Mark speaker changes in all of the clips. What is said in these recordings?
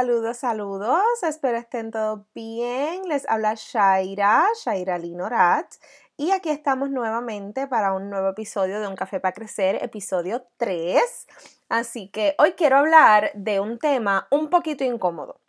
Speaker 1: Saludos, saludos. Espero estén todos bien. Les habla Shaira, Shaira Linorat. Y aquí estamos nuevamente para un nuevo episodio de Un Café para Crecer, episodio 3. Así que hoy quiero hablar de un tema un poquito incómodo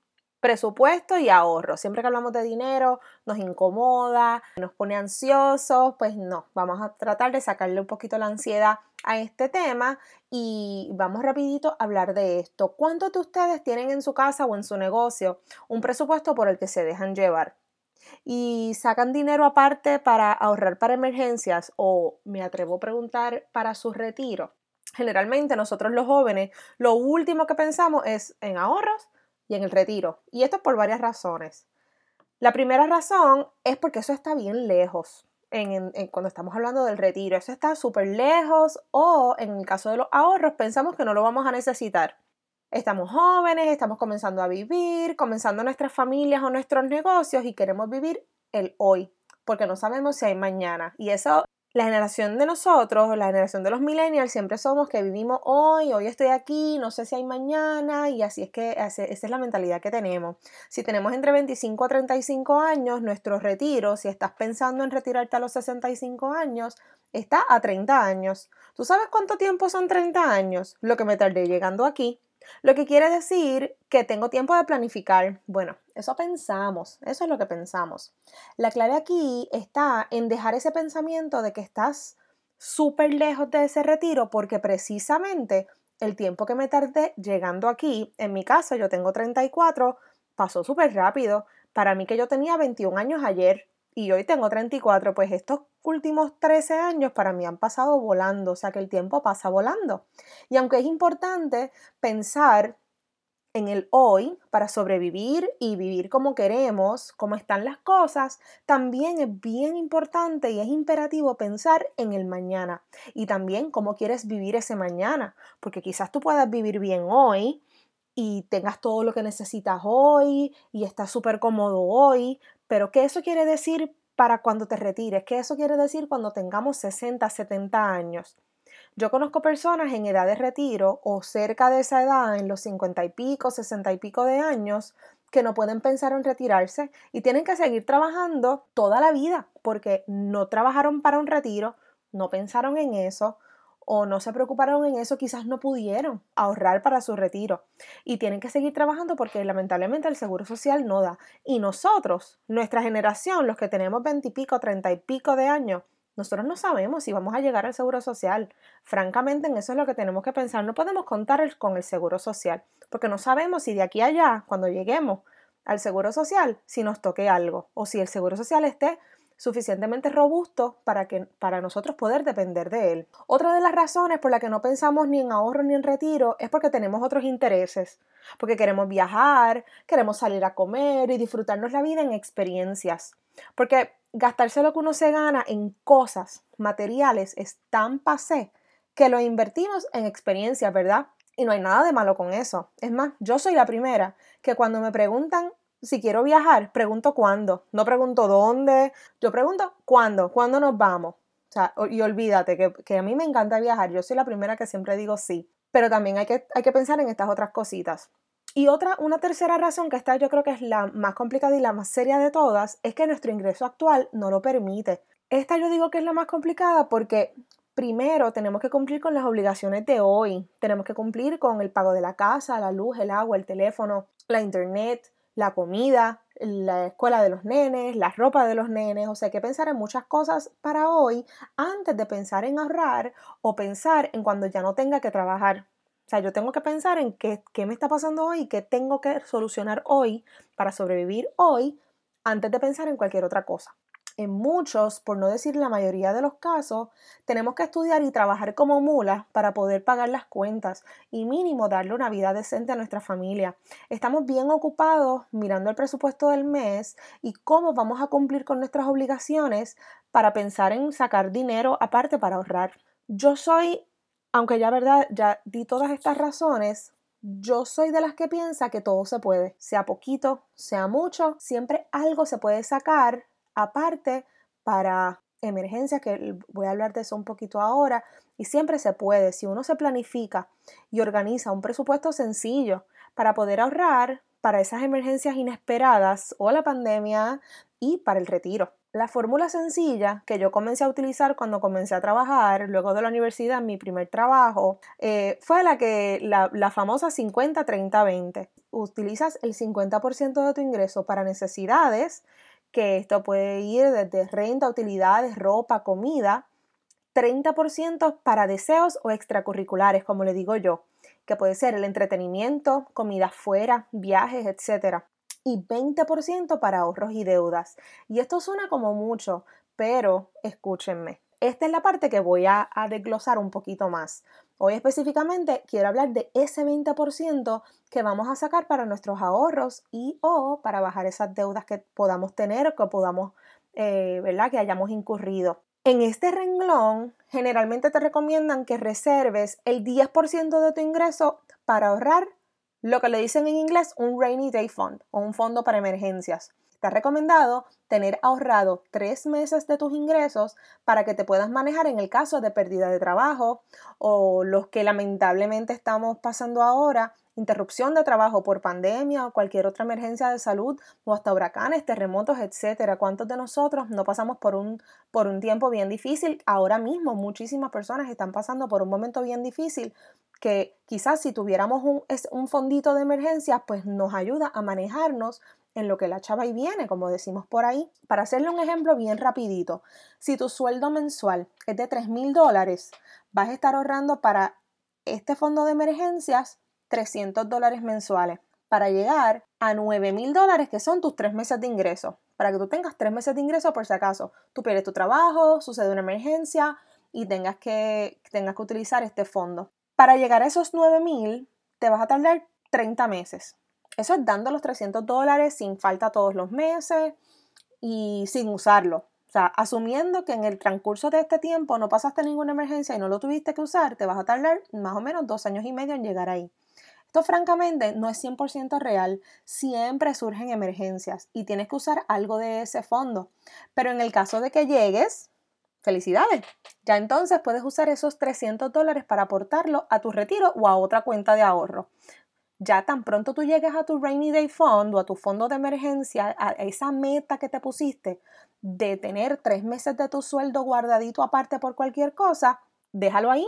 Speaker 1: presupuesto y ahorro. Siempre que hablamos de dinero nos incomoda, nos pone ansiosos, pues no, vamos a tratar de sacarle un poquito la ansiedad a este tema y vamos rapidito a hablar de esto. ¿Cuántos de ustedes tienen en su casa o en su negocio un presupuesto por el que se dejan llevar? Y sacan dinero aparte para ahorrar para emergencias o me atrevo a preguntar para su retiro. Generalmente nosotros los jóvenes lo último que pensamos es en ahorros y en el retiro. Y esto por varias razones. La primera razón es porque eso está bien lejos. En, cuando estamos hablando del retiro, eso está súper lejos o en el caso de los ahorros pensamos que no lo vamos a necesitar. Estamos jóvenes, estamos comenzando a vivir, comenzando nuestras familias o nuestros negocios y queremos vivir el hoy, porque no sabemos si hay mañana. Y eso la generación de nosotros, la generación de los millennials, siempre somos que vivimos hoy, hoy estoy aquí, no sé si hay mañana, y así es que esa es la mentalidad que tenemos. Si tenemos entre 25 a 35 años, nuestro retiro, si estás pensando en retirarte a los 65 años, está a 30 años. ¿Tú sabes cuánto tiempo son 30 años? Lo que me tardé llegando aquí. Lo que quiere decir que tengo tiempo de planificar. Bueno, eso pensamos, eso es lo que pensamos. La clave aquí está en dejar ese pensamiento de que estás súper lejos de ese retiro porque precisamente el tiempo que me tardé llegando aquí, en mi caso yo tengo 34, pasó súper rápido. Para mí que yo tenía 21 años ayer y hoy tengo 34, pues estos últimos 13 años para mí han pasado volando, o sea que el tiempo pasa volando. Y aunque es importante pensar en el hoy para sobrevivir y vivir como queremos, como están las cosas, también es bien importante y es imperativo pensar en el mañana y también cómo quieres vivir ese mañana, porque quizás tú puedas vivir bien hoy y tengas todo lo que necesitas hoy y estás súper cómodo hoy, pero ¿qué eso quiere decir para cuando te retires? ¿Qué eso quiere decir cuando tengamos 60, 70 años? Yo conozco personas en edad de retiro o cerca de esa edad, en los 50 y pico, 60 y pico de años, que no pueden pensar en retirarse y tienen que seguir trabajando toda la vida porque no trabajaron para un retiro, no pensaron en eso, o no se preocuparon en eso, quizás no pudieron ahorrar para su retiro y tienen que seguir trabajando porque lamentablemente el seguro social no da. Y nosotros, nuestra generación, los que tenemos veintipico, treinta y pico de años, nosotros no sabemos si vamos a llegar al seguro social. Francamente, en eso es lo que tenemos que pensar. No podemos contar con el seguro social porque no sabemos si de aquí allá, cuando lleguemos al seguro social, si nos toque algo o si el seguro social esté suficientemente robusto para, que, para nosotros poder depender de él. Otra de las razones por las que no pensamos ni en ahorro ni en retiro es porque tenemos otros intereses, porque queremos viajar, queremos salir a comer y disfrutarnos la vida en experiencias. Porque gastarse lo que uno se gana en cosas materiales es tan pasé que lo invertimos en experiencias, ¿verdad? Y no hay nada de malo con eso. Es más, yo soy la primera que cuando me preguntan si quiero viajar, pregunto cuándo, no pregunto dónde, yo pregunto cuándo, cuándo nos vamos. O sea, y olvídate que, a mí me encanta viajar, yo soy la primera que siempre digo sí, pero también hay que, hay que pensar en estas otras cositas. Y otra, una tercera razón, que esta yo creo que es la más complicada y la más seria de todas, es que nuestro ingreso actual no lo permite. Esta yo digo que es la más complicada porque primero tenemos que cumplir con las obligaciones de hoy. Tenemos que cumplir con el pago de la casa, la luz, el agua, el teléfono, la internet, la comida, la escuela de los nenes, la ropa de los nenes, o sea, hay que pensar en muchas cosas para hoy antes de pensar en ahorrar o pensar en cuando ya no tenga que trabajar. O sea, yo tengo que pensar en qué, qué me está pasando hoy, qué tengo que solucionar hoy para sobrevivir hoy antes de pensar en cualquier otra cosa en muchos, por no decir la mayoría de los casos, tenemos que estudiar y trabajar como mulas para poder pagar las cuentas y mínimo darle una vida decente a nuestra familia. Estamos bien ocupados mirando el presupuesto del mes y cómo vamos a cumplir con nuestras obligaciones para pensar en sacar dinero aparte para ahorrar. Yo soy, aunque ya verdad, ya di todas estas razones, yo soy de las que piensa que todo se puede, sea poquito, sea mucho, siempre algo se puede sacar aparte para emergencias, que voy a hablar de eso un poquito ahora, y siempre se puede, si uno se planifica y organiza un presupuesto sencillo para poder ahorrar para esas emergencias inesperadas o la pandemia y para el retiro. La fórmula sencilla que yo comencé a utilizar cuando comencé a trabajar, luego de la universidad, mi primer trabajo, eh, fue la que la, la famosa 50-30-20. Utilizas el 50% de tu ingreso para necesidades que esto puede ir desde renta, utilidades, ropa, comida, 30% para deseos o extracurriculares, como le digo yo, que puede ser el entretenimiento, comida fuera, viajes, etc. Y 20% para ahorros y deudas. Y esto suena como mucho, pero escúchenme. Esta es la parte que voy a, a desglosar un poquito más. Hoy específicamente quiero hablar de ese 20% que vamos a sacar para nuestros ahorros y o para bajar esas deudas que podamos tener o que podamos, eh, ¿verdad? Que hayamos incurrido. En este renglón, generalmente te recomiendan que reserves el 10% de tu ingreso para ahorrar lo que le dicen en inglés un rainy day fund o un fondo para emergencias. Está recomendado tener ahorrado tres meses de tus ingresos para que te puedas manejar en el caso de pérdida de trabajo o los que lamentablemente estamos pasando ahora, interrupción de trabajo por pandemia o cualquier otra emergencia de salud o hasta huracanes, terremotos, etcétera. ¿Cuántos de nosotros no pasamos por un, por un tiempo bien difícil? Ahora mismo muchísimas personas están pasando por un momento bien difícil que quizás si tuviéramos un, un fondito de emergencia, pues nos ayuda a manejarnos en lo que la chava y viene, como decimos por ahí. Para hacerle un ejemplo bien rapidito, si tu sueldo mensual es de 3 mil dólares, vas a estar ahorrando para este fondo de emergencias 300 dólares mensuales para llegar a 9 mil dólares que son tus tres meses de ingreso. Para que tú tengas tres meses de ingreso por si acaso tú pierdes tu trabajo, sucede una emergencia y tengas que, tengas que utilizar este fondo. Para llegar a esos 9 mil te vas a tardar 30 meses. Eso es dando los 300 dólares sin falta todos los meses y sin usarlo. O sea, asumiendo que en el transcurso de este tiempo no pasaste ninguna emergencia y no lo tuviste que usar, te vas a tardar más o menos dos años y medio en llegar ahí. Esto francamente no es 100% real, siempre surgen emergencias y tienes que usar algo de ese fondo. Pero en el caso de que llegues, felicidades. Ya entonces puedes usar esos 300 dólares para aportarlo a tu retiro o a otra cuenta de ahorro ya tan pronto tú llegues a tu rainy day fund o a tu fondo de emergencia, a esa meta que te pusiste de tener tres meses de tu sueldo guardadito aparte por cualquier cosa, déjalo ahí,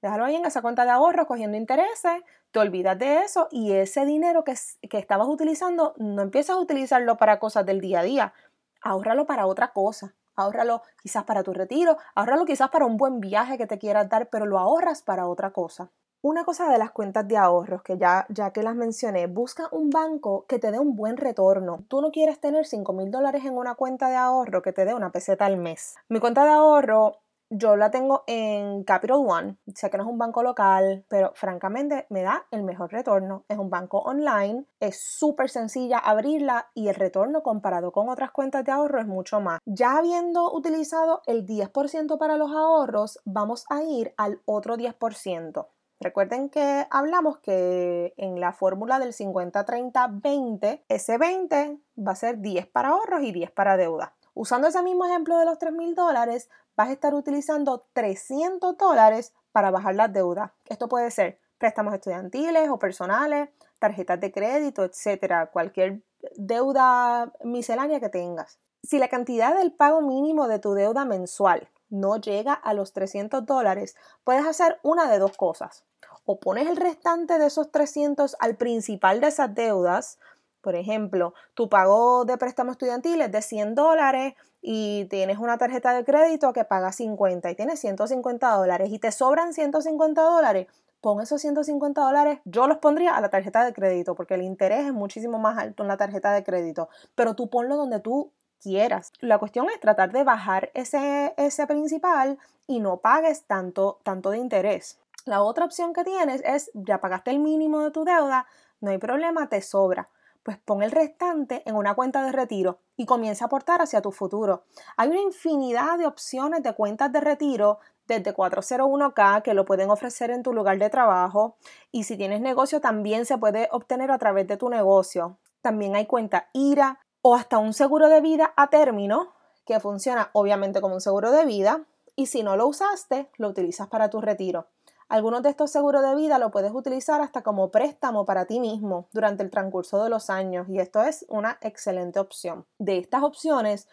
Speaker 1: déjalo ahí en esa cuenta de ahorro cogiendo intereses, te olvidas de eso y ese dinero que, que estabas utilizando no empiezas a utilizarlo para cosas del día a día, ahórralo para otra cosa. Ahórralo quizás para tu retiro, ahórralo quizás para un buen viaje que te quieras dar, pero lo ahorras para otra cosa. Una cosa de las cuentas de ahorros, que ya, ya que las mencioné, busca un banco que te dé un buen retorno. Tú no quieres tener 5 mil dólares en una cuenta de ahorro que te dé una peseta al mes. Mi cuenta de ahorro yo la tengo en Capital One. Sé que no es un banco local, pero francamente me da el mejor retorno. Es un banco online, es súper sencilla abrirla y el retorno comparado con otras cuentas de ahorro es mucho más. Ya habiendo utilizado el 10% para los ahorros, vamos a ir al otro 10%. Recuerden que hablamos que en la fórmula del 50-30-20, ese 20 va a ser 10 para ahorros y 10 para deuda. Usando ese mismo ejemplo de los 3 mil dólares, vas a estar utilizando 300 dólares para bajar las deudas. Esto puede ser préstamos estudiantiles o personales, tarjetas de crédito, etcétera, cualquier deuda miscelánea que tengas. Si la cantidad del pago mínimo de tu deuda mensual no llega a los 300 dólares, puedes hacer una de dos cosas. O pones el restante de esos 300 al principal de esas deudas. Por ejemplo, tu pago de préstamo estudiantil es de 100 dólares y tienes una tarjeta de crédito que paga 50 y tienes 150 dólares y te sobran 150 dólares, pon esos 150 dólares, yo los pondría a la tarjeta de crédito porque el interés es muchísimo más alto en la tarjeta de crédito, pero tú ponlo donde tú quieras. La cuestión es tratar de bajar ese, ese principal y no pagues tanto, tanto de interés. La otra opción que tienes es, ya pagaste el mínimo de tu deuda, no hay problema, te sobra pues pon el restante en una cuenta de retiro y comienza a aportar hacia tu futuro. Hay una infinidad de opciones de cuentas de retiro desde 401k que lo pueden ofrecer en tu lugar de trabajo y si tienes negocio también se puede obtener a través de tu negocio. También hay cuenta IRA o hasta un seguro de vida a término que funciona obviamente como un seguro de vida y si no lo usaste lo utilizas para tu retiro. Algunos de estos seguros de vida lo puedes utilizar hasta como préstamo para ti mismo durante el transcurso de los años y esto es una excelente opción. De estas opciones,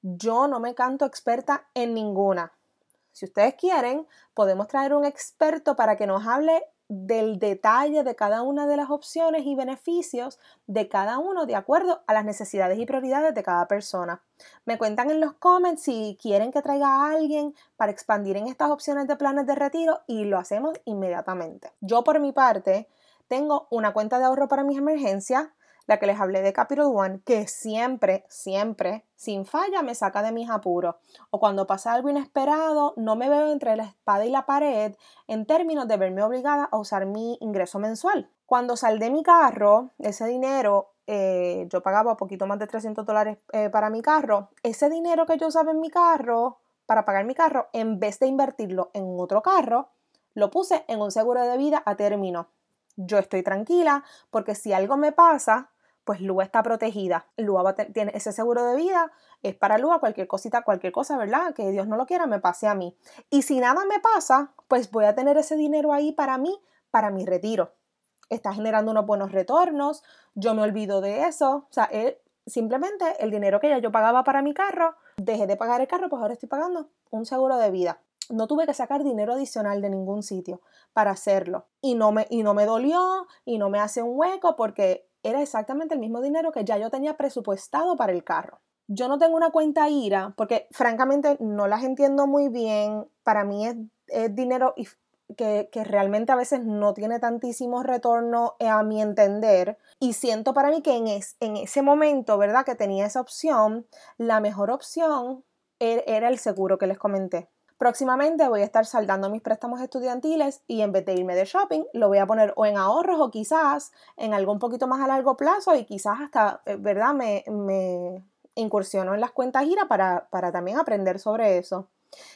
Speaker 1: yo no me canto experta en ninguna. Si ustedes quieren, podemos traer un experto para que nos hable del detalle de cada una de las opciones y beneficios de cada uno de acuerdo a las necesidades y prioridades de cada persona. Me cuentan en los comments si quieren que traiga a alguien para expandir en estas opciones de planes de retiro y lo hacemos inmediatamente. Yo por mi parte tengo una cuenta de ahorro para mis emergencias, que les hablé de Capital One, que siempre, siempre, sin falla, me saca de mis apuros. O cuando pasa algo inesperado, no me veo entre la espada y la pared en términos de verme obligada a usar mi ingreso mensual. Cuando saldé mi carro, ese dinero, eh, yo pagaba poquito más de 300 dólares eh, para mi carro, ese dinero que yo usaba en mi carro, para pagar mi carro, en vez de invertirlo en otro carro, lo puse en un seguro de vida a término. Yo estoy tranquila porque si algo me pasa, pues Lua está protegida. Lua tiene ese seguro de vida, es para Lua cualquier cosita, cualquier cosa, ¿verdad? Que Dios no lo quiera, me pase a mí. Y si nada me pasa, pues voy a tener ese dinero ahí para mí, para mi retiro. Está generando unos buenos retornos, yo me olvido de eso. O sea, simplemente el dinero que ya yo pagaba para mi carro, dejé de pagar el carro, pues ahora estoy pagando un seguro de vida. No tuve que sacar dinero adicional de ningún sitio para hacerlo. Y no me, y no me dolió y no me hace un hueco porque era exactamente el mismo dinero que ya yo tenía presupuestado para el carro. Yo no tengo una cuenta IRA porque francamente no las entiendo muy bien. Para mí es, dinero que, realmente a veces no tiene tantísimo retorno eh, a mi entender. Y siento para mí que en, en ese momento, ¿verdad? Que tenía esa opción, la mejor opción er, era el seguro que les comenté. Próximamente voy a estar saldando mis préstamos estudiantiles y en vez de irme de shopping, lo voy a poner o en ahorros o quizás en algo un poquito más a largo plazo y quizás hasta, eh, ¿verdad? Me, me incursiono en las cuentas gira para, para también aprender sobre eso.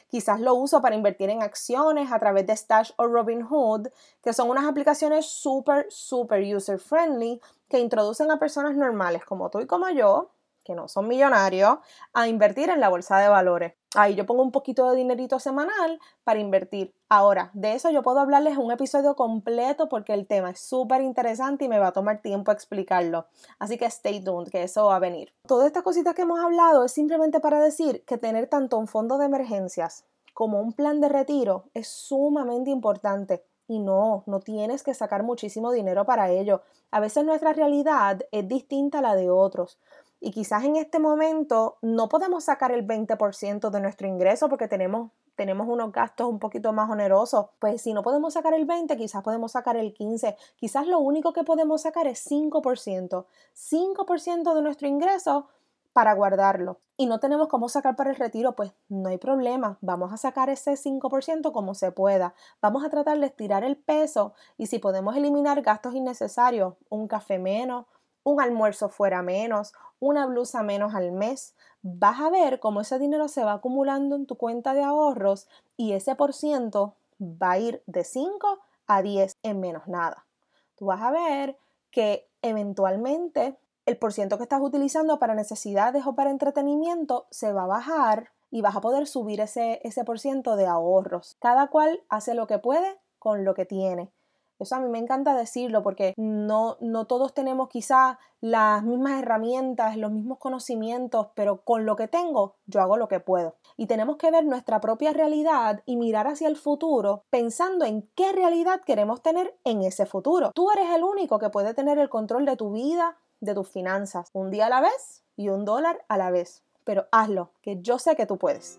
Speaker 1: Quizás lo uso para invertir en acciones a través de Stash o Robinhood, que son unas aplicaciones súper, súper user friendly que introducen a personas normales como tú y como yo que no son millonarios a invertir en la bolsa de valores. Ahí yo pongo un poquito de dinerito semanal para invertir. Ahora, de eso yo puedo hablarles un episodio completo porque el tema es súper interesante y me va a tomar tiempo explicarlo. Así que stay tuned, que eso va a venir. Todas estas cositas que hemos hablado es simplemente para decir que tener tanto un fondo de emergencias como un plan de retiro es sumamente importante. Y no, no tienes que sacar muchísimo dinero para ello. A veces nuestra realidad es distinta a la de otros. Y quizás en este momento no podemos sacar el 20% de nuestro ingreso porque tenemos, tenemos unos gastos un poquito más onerosos. Pues si no podemos sacar el 20, quizás podemos sacar el 15. Quizás lo único que podemos sacar es 5%. 5% de nuestro ingreso para guardarlo. Y no tenemos cómo sacar para el retiro, pues no hay problema. Vamos a sacar ese 5% como se pueda. Vamos a tratar de estirar el peso y si podemos eliminar gastos innecesarios, un café menos, un almuerzo fuera menos, una blusa menos al mes, vas a ver cómo ese dinero se va acumulando en tu cuenta de ahorros y ese por ciento va a ir de 5 a 10 en menos nada. Tú vas a ver que eventualmente el por ciento que estás utilizando para necesidades o para entretenimiento se va a bajar y vas a poder subir ese, ese por ciento de ahorros. Cada cual hace lo que puede con lo que tiene. Eso a mí me encanta decirlo porque no, no todos tenemos quizá las mismas herramientas, los mismos conocimientos, pero con lo que tengo yo hago lo que puedo. Y tenemos que ver nuestra propia realidad y mirar hacia el futuro pensando en qué realidad queremos tener en ese futuro. Tú eres el único que puede tener el control de tu vida, de tus finanzas, un día a la vez y un dólar a la vez. Pero hazlo, que yo sé que tú puedes.